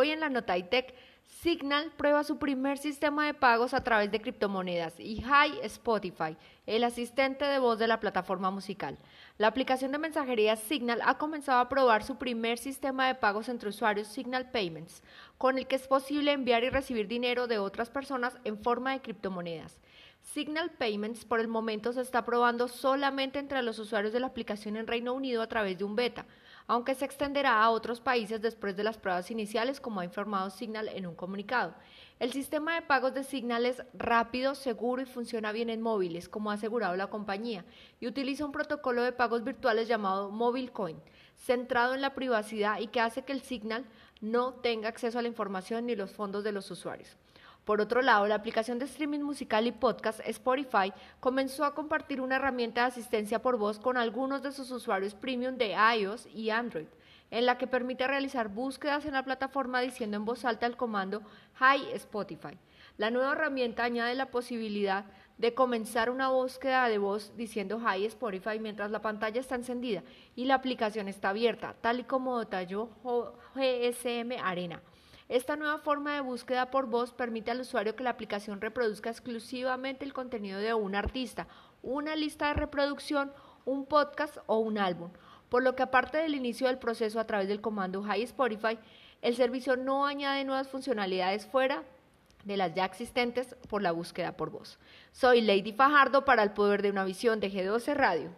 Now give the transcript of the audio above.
Hoy en la Nota ITEC, Signal prueba su primer sistema de pagos a través de criptomonedas y Hi Spotify, el asistente de voz de la plataforma musical. La aplicación de mensajería Signal ha comenzado a probar su primer sistema de pagos entre usuarios Signal Payments, con el que es posible enviar y recibir dinero de otras personas en forma de criptomonedas. Signal Payments por el momento se está probando solamente entre los usuarios de la aplicación en Reino Unido a través de un beta aunque se extenderá a otros países después de las pruebas iniciales, como ha informado Signal en un comunicado. El sistema de pagos de Signal es rápido, seguro y funciona bien en móviles, como ha asegurado la compañía, y utiliza un protocolo de pagos virtuales llamado MobileCoin, centrado en la privacidad y que hace que el Signal no tenga acceso a la información ni los fondos de los usuarios. Por otro lado, la aplicación de streaming musical y podcast Spotify comenzó a compartir una herramienta de asistencia por voz con algunos de sus usuarios premium de iOS y Android, en la que permite realizar búsquedas en la plataforma diciendo en voz alta el comando Hi Spotify. La nueva herramienta añade la posibilidad de comenzar una búsqueda de voz diciendo Hi Spotify mientras la pantalla está encendida y la aplicación está abierta, tal y como detalló GSM Arena. Esta nueva forma de búsqueda por voz permite al usuario que la aplicación reproduzca exclusivamente el contenido de un artista, una lista de reproducción, un podcast o un álbum. Por lo que aparte del inicio del proceso a través del comando Hi Spotify, el servicio no añade nuevas funcionalidades fuera de las ya existentes por la búsqueda por voz. Soy Lady Fajardo para el poder de una visión de G12 Radio.